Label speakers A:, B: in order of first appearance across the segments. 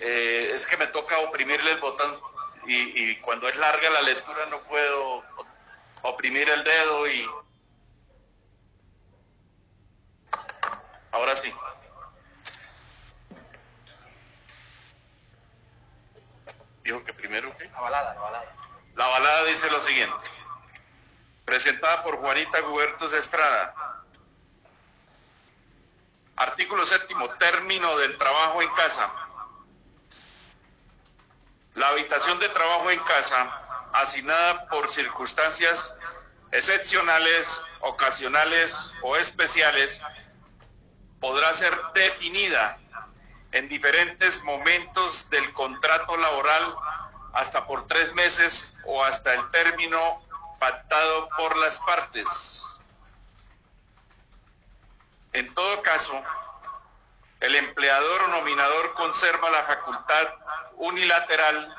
A: Eh, es que me toca oprimirle el botón y, y cuando es larga la lectura no puedo oprimir el dedo y... Ahora sí. Dijo que primero qué?
B: La balada, la balada.
A: La balada dice lo siguiente. Presentada por Juanita Gubertos Estrada. Artículo séptimo, término del trabajo en casa. La habitación de trabajo en casa, asignada por circunstancias excepcionales, ocasionales o especiales, podrá ser definida en diferentes momentos del contrato laboral hasta por tres meses o hasta el término pactado por las partes. En todo caso, el empleador o nominador conserva la facultad unilateral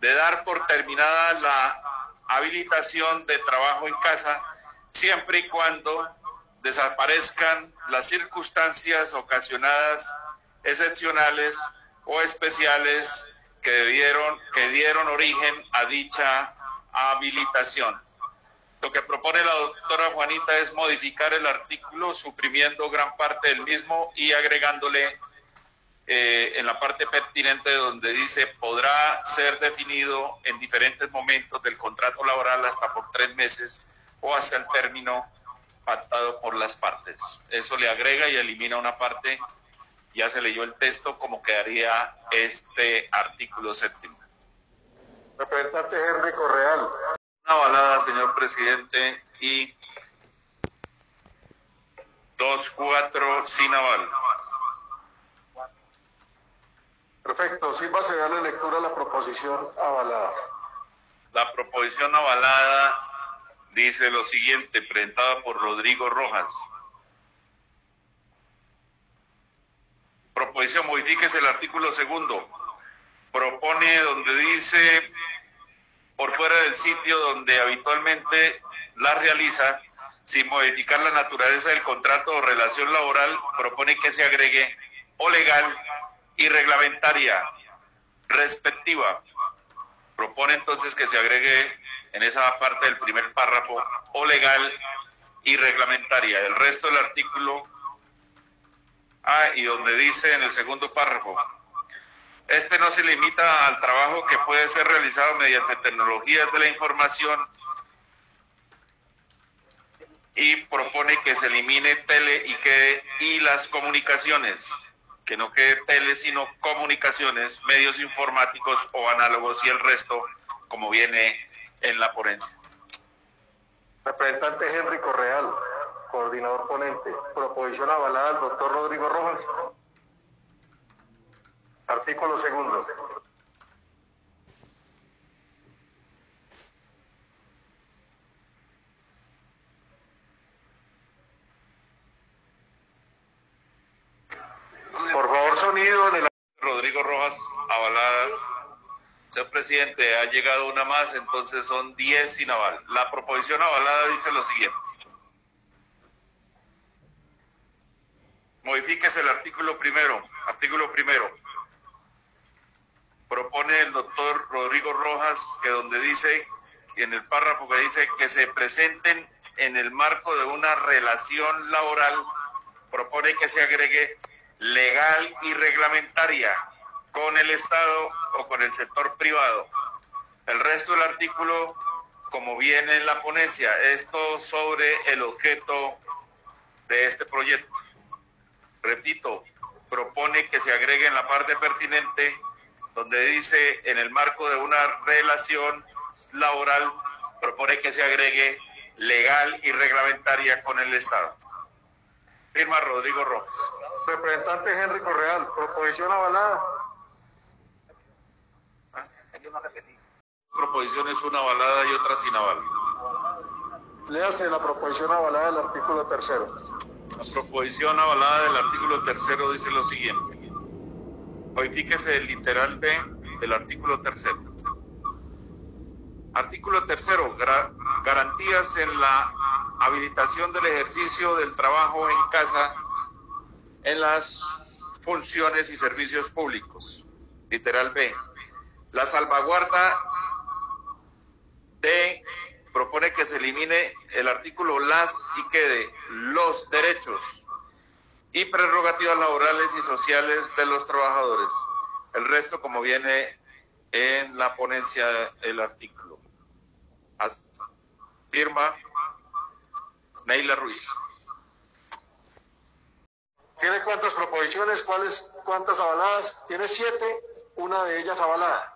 A: de dar por terminada la habilitación de trabajo en casa siempre y cuando desaparezcan las circunstancias ocasionadas, excepcionales o especiales que debieron, que dieron origen a dicha habilitación. Lo que propone la doctora Juanita es modificar el artículo suprimiendo gran parte del mismo y agregándole eh, en la parte pertinente donde dice podrá ser definido en diferentes momentos del contrato laboral hasta por tres meses o hasta el término pactado por las partes. Eso le agrega y elimina una parte. Ya se leyó el texto como quedaría este artículo séptimo.
C: Representante Henry Correal.
A: Una balada, señor presidente, y dos, cuatro, sin aval.
C: Perfecto, sí va a darle lectura a la proposición avalada.
A: La proposición avalada dice lo siguiente, presentada por Rodrigo Rojas. Proposición, modifíquese el artículo segundo. Propone donde dice por fuera del sitio donde habitualmente la realiza, sin modificar la naturaleza del contrato o relación laboral, propone que se agregue o legal y reglamentaria respectiva. Propone entonces que se agregue en esa parte del primer párrafo o legal y reglamentaria. El resto del artículo Ah, y donde dice en el segundo párrafo, este no se limita al trabajo que puede ser realizado mediante tecnologías de la información y propone que se elimine tele y que y las comunicaciones, que no quede tele sino comunicaciones, medios informáticos o análogos y el resto como viene en la ponencia.
C: Representante Henry Correal, coordinador ponente. Proposición avalada al doctor Rodrigo Rojas. Artículo segundo. El...
A: Rodrigo Rojas, avalada. Señor presidente, ha llegado una más, entonces son 10 sin aval. La proposición avalada dice lo siguiente. Modifíquese el artículo primero. Artículo primero. Propone el doctor Rodrigo Rojas que donde dice, en el párrafo que dice que se presenten en el marco de una relación laboral, propone que se agregue legal y reglamentaria con el Estado o con el sector privado. El resto del artículo, como viene en la ponencia, esto sobre el objeto de este proyecto. Repito, propone que se agregue en la parte pertinente donde dice en el marco de una relación laboral, propone que se agregue legal y reglamentaria con el Estado. Firma Rodrigo Rojas.
C: Representante Henry Correal, proposición avalada.
A: Proposiciones una avalada y otra sin aval.
C: Léase la proposición avalada del artículo tercero.
A: La proposición avalada del artículo tercero dice lo siguiente. Modifíquese el literal B del artículo tercero. Artículo tercero. garantías en la habilitación del ejercicio del trabajo en casa en las funciones y servicios públicos. Literal B. La salvaguarda D propone que se elimine el artículo las y quede los derechos y prerrogativas laborales y sociales de los trabajadores. El resto como viene en la ponencia del artículo. Firma Neila Ruiz.
C: ¿Tiene cuántas proposiciones? ¿Cuáles, ¿Cuántas avaladas? Tiene siete, una de ellas avalada.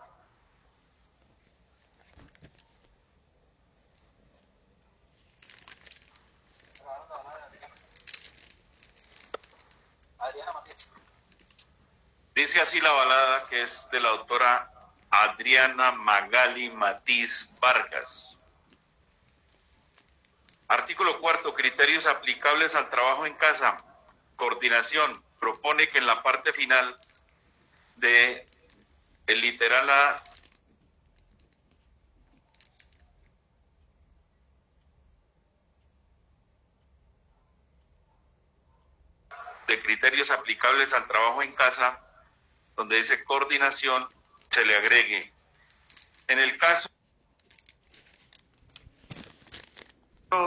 A: Dice así la balada que es de la autora Adriana Magali Matiz Vargas. Artículo cuarto, criterios aplicables al trabajo en casa. Coordinación. Propone que en la parte final de el literal A de criterios aplicables al trabajo en casa donde dice coordinación, se le agregue. En el caso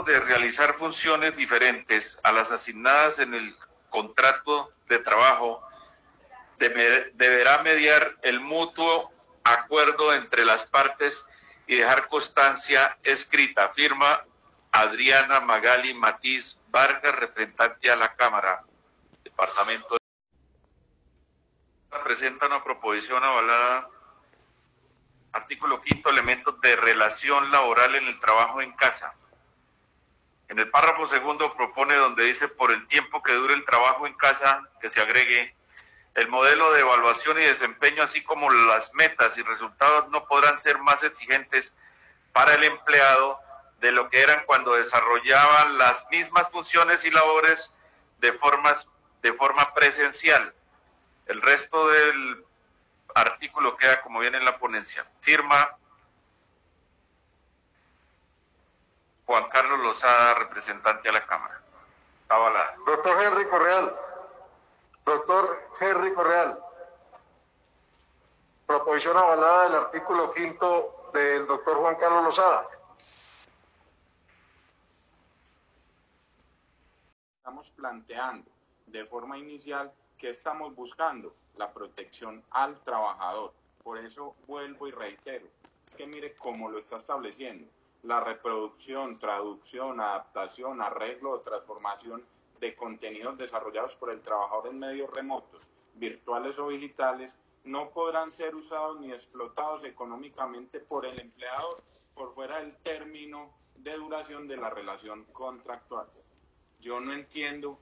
A: de realizar funciones diferentes a las asignadas en el contrato de trabajo, deberá mediar el mutuo acuerdo entre las partes y dejar constancia escrita. Firma Adriana Magali Matiz Vargas, representante a la Cámara, Departamento presenta una proposición avalada. Artículo quinto, elementos de relación laboral en el trabajo en casa. En el párrafo segundo propone donde dice por el tiempo que dure el trabajo en casa que se agregue el modelo de evaluación y desempeño, así como las metas y resultados no podrán ser más exigentes para el empleado de lo que eran cuando desarrollaban las mismas funciones y labores de, formas, de forma presencial. El resto del artículo queda como viene en la ponencia. Firma Juan Carlos Lozada, representante a la Cámara. Avalada.
C: Doctor Henry Correal. Doctor Henry Correal. Proposición avalada del artículo quinto del doctor Juan Carlos Lozada.
B: Estamos planteando de forma inicial ¿Qué estamos buscando? La protección al trabajador. Por eso vuelvo y reitero, es que mire cómo lo está estableciendo. La reproducción, traducción, adaptación, arreglo o transformación de contenidos desarrollados por el trabajador en medios remotos, virtuales o digitales, no podrán ser usados ni explotados económicamente por el empleador por fuera del término de duración de la relación contractual. Yo no entiendo.